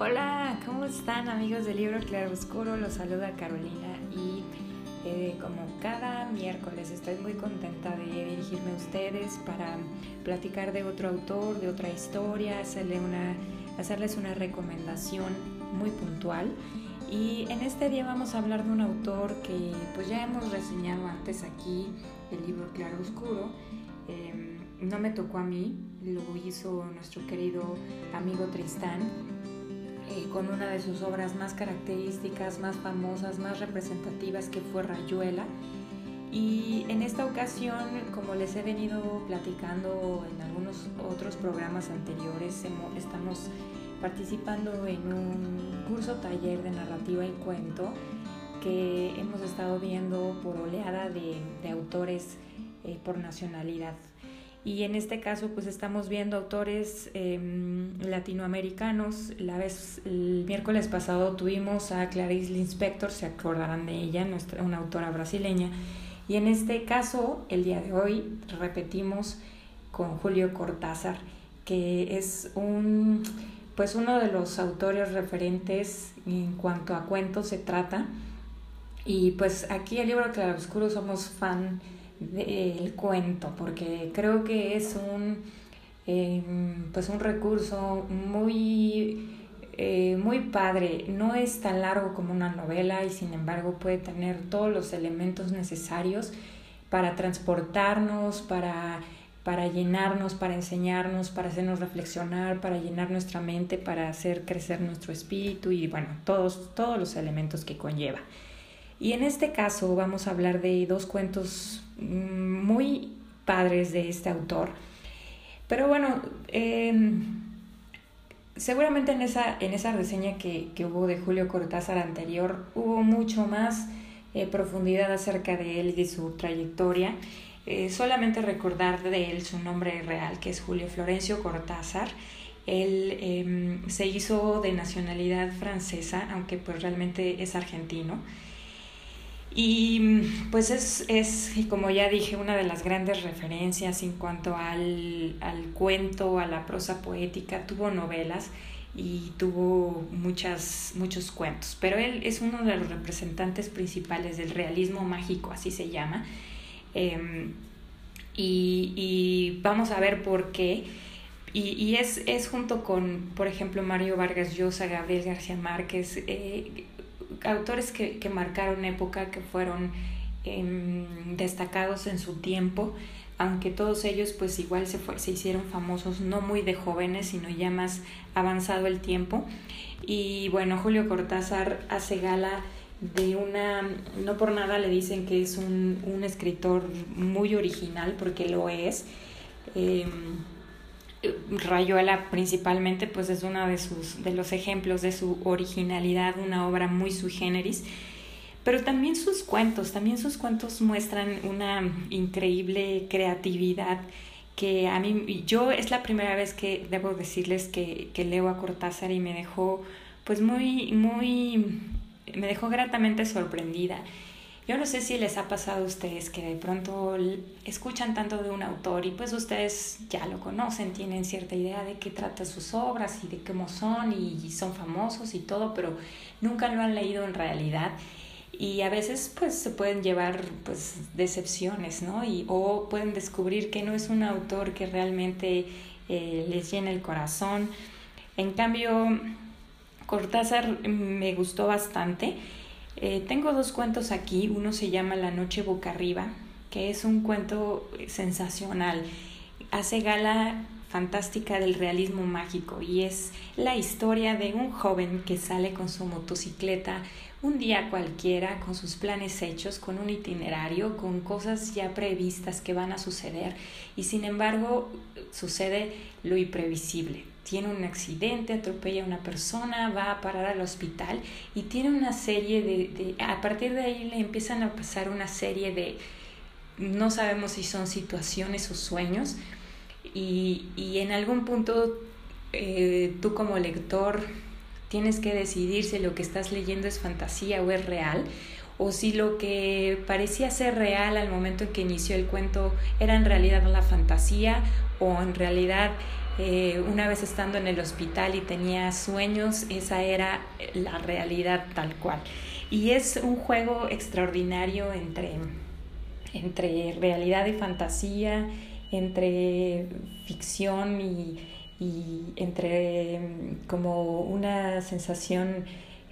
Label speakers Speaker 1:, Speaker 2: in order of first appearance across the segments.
Speaker 1: Hola, ¿cómo están amigos del libro Claro Oscuro? Los saluda Carolina y eh, como cada miércoles estoy muy contenta de dirigirme a ustedes para platicar de otro autor, de otra historia, hacerle una, hacerles una recomendación muy puntual. Y en este día vamos a hablar de un autor que pues ya hemos reseñado antes aquí, el libro Claro Oscuro. Em, no me tocó a mí, lo hizo nuestro querido amigo Tristán eh, con una de sus obras más características, más famosas, más representativas que fue Rayuela. Y en esta ocasión, como les he venido platicando en algunos otros programas anteriores, estamos participando en un curso taller de narrativa y cuento que hemos estado viendo por oleada de, autores eh, por nacionalidad. Y en este caso, pues estamos viendo autores em, latinoamericanos. La vez, el miércoles pasado tuvimos a Clarice Lispector, se acordarán de ella, nuestra, una autora brasileña. Y en este caso, el día de hoy, repetimos con Julio Cortázar, que es un, pues uno de los autores referentes en cuanto a cuentos se trata. Y pues aquí el libro Claroscuro somos fan del cuento, porque creo que es un, em, pues un recurso muy, eh, muy padre. No es tan largo como una novela y sin embargo puede tener todos los elementos necesarios para transportarnos, para, para llenarnos, para enseñarnos, para hacernos reflexionar, para llenar nuestra mente, para hacer crecer nuestro espíritu y bueno, todos, todos los elementos que conlleva. Y en este caso vamos a hablar de dos cuentos mm, muy padres de este autor. Pero bueno, em, seguramente en esa, en esa reseña que, hubo de Julio Cortázar anterior hubo mucho más eh, profundidad acerca de él y de su trayectoria. Eh, solamente recordar de él su nombre real, que es Julio Florencio Cortázar. Él em, se hizo de nacionalidad francesa, aunque pues realmente es argentino. Y pues es, es, como ya dije, una de las grandes referencias en cuanto al, al cuento, a la prosa poética. Tuvo novelas y tuvo muchas, muchos cuentos, pero él es uno de los representantes principales del realismo mágico, así se llama. Em, y, y, vamos a ver por qué. Y, y es, es, junto con, por ejemplo, Mario Vargas Llosa, Gabriel García Márquez, eh, autores que, que marcaron época, que fueron em, destacados en su tiempo, aunque todos ellos pues igual se, se hicieron famosos no muy de jóvenes, sino ya más avanzado el tiempo. Y bueno, Julio Cortázar hace gala de una, no por nada le dicen que es un, un escritor muy original, porque lo es. Eh, Rayuela principalmente pues es uno de, sus, de los ejemplos de su originalidad, una obra muy sui generis, pero también sus cuentos, también sus cuentos muestran una increíble creatividad que a mí, yo es la primera vez que debo decirles que, que leo a Cortázar y me dejó pues muy, muy, me dejó gratamente sorprendida. Yo no sé si les ha pasado a ustedes que de pronto escuchan tanto de un autor y pues ustedes ya lo conocen, tienen cierta idea de qué trata sus obras y de cómo son y son famosos y todo, pero nunca lo han leído en realidad y a veces pues se pueden llevar pues decepciones, ¿no? Y, o pueden descubrir que no es un autor que realmente eh, les llena el corazón. En cambio, Cortázar me gustó bastante eh, tengo dos cuentos aquí, uno se llama La noche boca arriba, que es un cuento sensacional, hace gala fantástica del realismo mágico y es la historia de un joven que sale con su motocicleta un día cualquiera, con sus planes hechos, con un itinerario, con cosas ya previstas que van a suceder y sin embargo sucede lo imprevisible tiene un accidente, atropella a una persona, va a parar al hospital y tiene una serie de, a partir de ahí le empiezan a pasar una serie de, no sabemos si son situaciones o sueños y, y en algún punto eh, tú como lector tienes que decidir si lo que estás leyendo es fantasía o es real o si lo que parecía ser real al momento en que inició el cuento era en realidad la fantasía o en realidad eh, una vez estando en el hospital y tenía sueños, esa era la realidad tal cual. Y es un juego extraordinario entre, entre realidad y fantasía, entre ficción y, y entre mm, como una sensación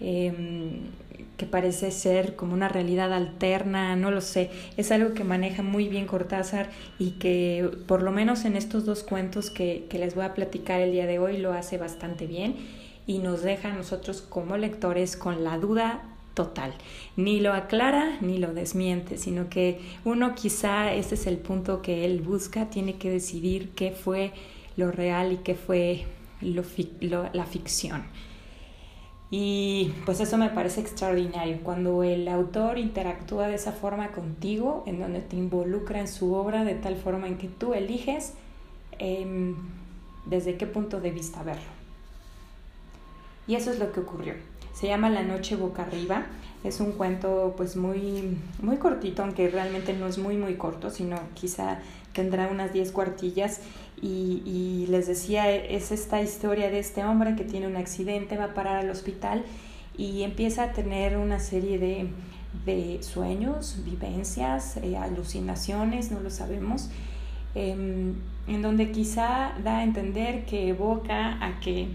Speaker 1: em, que parece ser como una realidad alterna, no lo sé, es algo que maneja muy bien Cortázar y que por lo menos en estos dos cuentos que, que les voy a platicar el día de hoy lo hace bastante bien y nos deja a nosotros como lectores con la duda total. Ni lo aclara ni lo desmiente, sino que uno quizá ese es el punto que él busca, tiene que decidir qué fue lo real y qué fue lo, la ficción. Y pues eso me parece extraordinario, cuando el autor interactúa de esa forma contigo, en donde te involucra en su obra de tal forma en que tú eliges em, desde qué punto de vista verlo. Y eso es lo que ocurrió. Se llama La noche boca arriba. Es un cuento pues muy, muy cortito, aunque realmente no es muy muy corto, sino quizá tendrá unas 10 cuartillas y, y, les decía, es esta historia de este hombre que tiene un accidente, va a parar al hospital y empieza a tener una serie de, de sueños, vivencias, eh, alucinaciones, no lo sabemos, eh, en donde quizá da a entender que evoca a que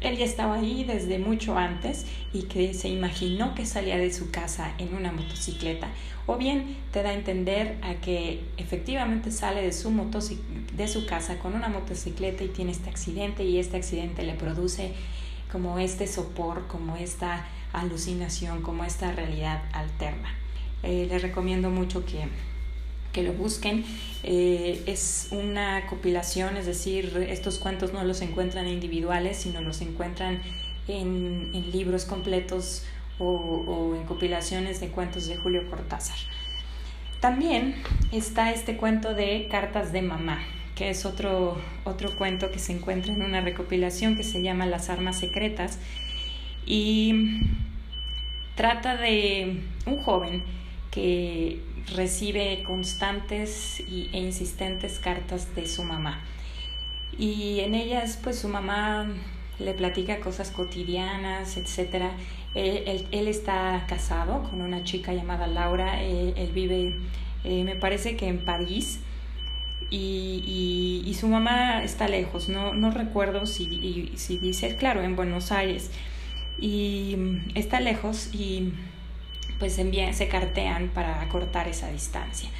Speaker 1: él ya estaba ahí desde mucho antes y que se imaginó que salía de su casa en una motocicleta. O bien te da a entender que efectivamente sale de su, de su casa con una motocicleta y tiene este accidente y este accidente le produce como este sopor, como esta alucinación, como esta realidad alterna. Eh, les recomiendo mucho que que lo busquen. Eh, es una compilación, es decir, estos cuentos no los encuentran individuales, sino los encuentran en, en libros completos o, o, en compilaciones de cuentos de Julio Cortázar. También está este cuento de Cartas de Mamá, que es otro, otro cuento que se encuentra en una recopilación que se llama Las Armas Secretas y trata de un joven que recibe constantes e insistentes cartas de su mamá. Y en ellas, pues su mamá le platica cosas cotidianas, etc. Él, él, está casado con una chica llamada Laura, él, vive, eh, me parece que en París, y, y, y, su mamá está lejos, no, no recuerdo si, si dice, claro, en Buenos Aires, y está lejos y pues se cartean para acortar esa distancia.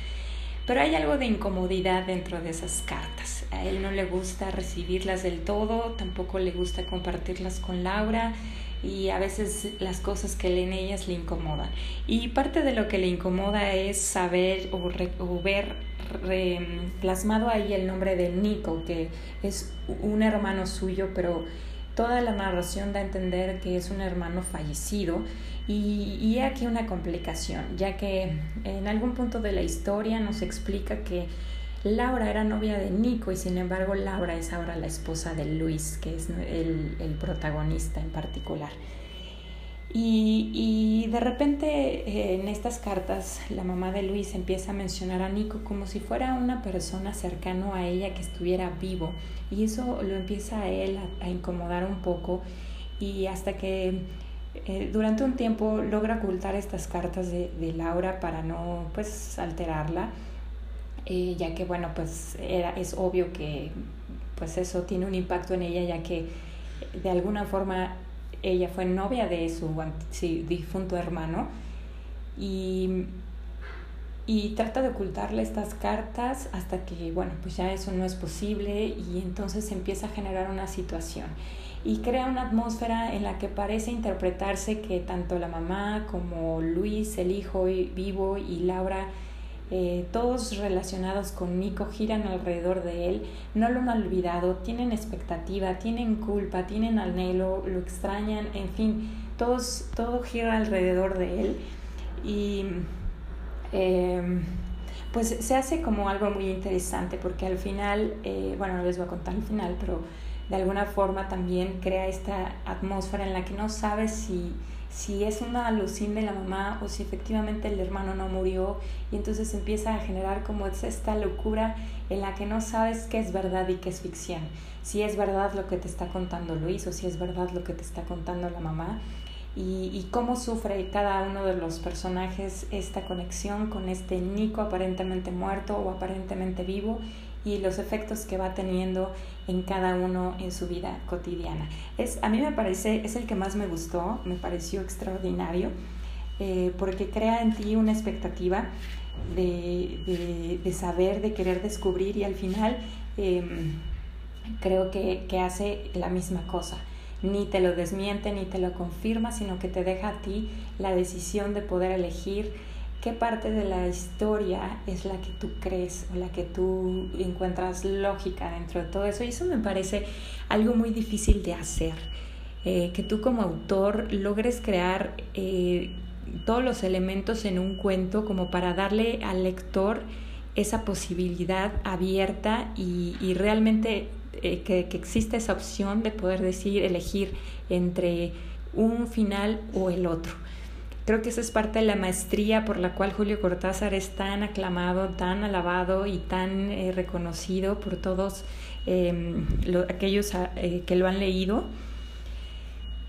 Speaker 1: Pero hay algo de incomodidad dentro de esas cartas. A él no le gusta recibirlas del todo, tampoco le gusta compartirlas con Laura y a veces las cosas que leen ellas le incomodan. Y parte de lo que le incomoda es saber o, ver plasmado ahí el nombre de Nico, que es un hermano suyo, pero toda la narración da a entender que es un hermano fallecido y, y aquí una complicación, ya que en algún punto de la historia nos explica que Laura era novia de Nico y sin embargo Laura es ahora la esposa de Luis, que es el, el protagonista en particular. Y, y, de repente eh, en estas cartas la mamá de Luis empieza a mencionar a Nico como si fuera una persona cercano a ella que estuviera vivo. Y eso lo empieza a él a, incomodar un poco. Y hasta que eh, durante un tiempo logra ocultar estas cartas de, de Laura para no pues alterarla, eh, ya que bueno pues era, es obvio que pues eso tiene un impacto en ella ya que de alguna forma ella fue novia de su difunto hermano y, y trata de ocultarle estas cartas hasta que bueno pues ya eso no es posible y entonces empieza a generar una situación. Y crea una atmósfera en la que parece interpretarse que tanto la mamá como Luis, el hijo vivo, y Laura, eh, todos relacionados con Nico, giran alrededor de él, no lo han olvidado, tienen expectativa, tienen culpa, tienen anhelo, lo extrañan, en fin, todos, todo gira alrededor de él. Y em, pues se hace como algo muy interesante porque al final, eh, bueno, no les voy a contar el final, pero de alguna forma también crea esta atmósfera en la que no sabes si, si es una alucin de la mamá o si efectivamente el hermano no murió. Y entonces empieza a generar como esta locura en la que no sabes qué es verdad y qué es ficción, si es verdad lo que te está contando Luis o si es verdad lo que te está contando la mamá y, cómo sufre cada uno de los personajes esta conexión con este Nico aparentemente muerto o aparentemente vivo y los efectos que va teniendo en cada uno en su vida cotidiana. Es, a mí me parece, es el que más me gustó, me pareció extraordinario, eh, porque crea en ti una expectativa de, de, saber, de querer descubrir y al final em, creo que, que hace la misma cosa. Ni te lo desmiente ni te lo confirma, sino que te deja a ti la decisión de poder elegir qué parte de la historia es la que tú crees o la que tú encuentras lógica dentro de todo eso. Y eso me parece algo muy difícil de hacer. Eh, que tú como autor logres crear eh, todos los elementos en un cuento como para darle al lector esa posibilidad abierta y, realmente eh, que, que exista esa opción de poder decir, elegir entre un final o el otro. Creo que esa es parte de la maestría por la cual Julio Cortázar es tan aclamado, tan alabado y tan eh, reconocido por todos em, aquellos ah, eh, que lo han leído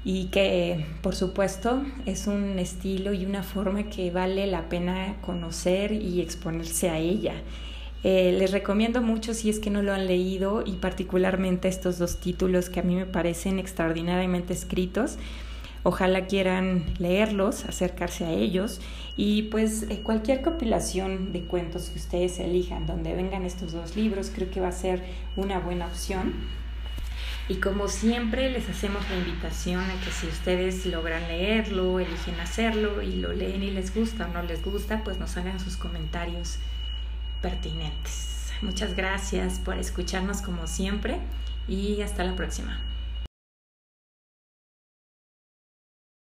Speaker 1: y que por supuesto es un estilo y una forma que vale la pena conocer y exponerse a ella. Eh, les recomiendo mucho si es que no lo han leído y particularmente estos dos títulos que a mí me parecen extraordinariamente escritos. Ojalá quieran leerlos, acercarse a ellos y pues eh, cualquier compilación de cuentos que ustedes elijan donde vengan estos dos libros creo que va a ser una buena opción. Y como siempre les hacemos la invitación a que si ustedes logran leerlo, eligen hacerlo y lo leen y les gusta o no les gusta, pues nos hagan sus comentarios pertinentes. Muchas gracias por escucharnos como siempre y hasta la próxima.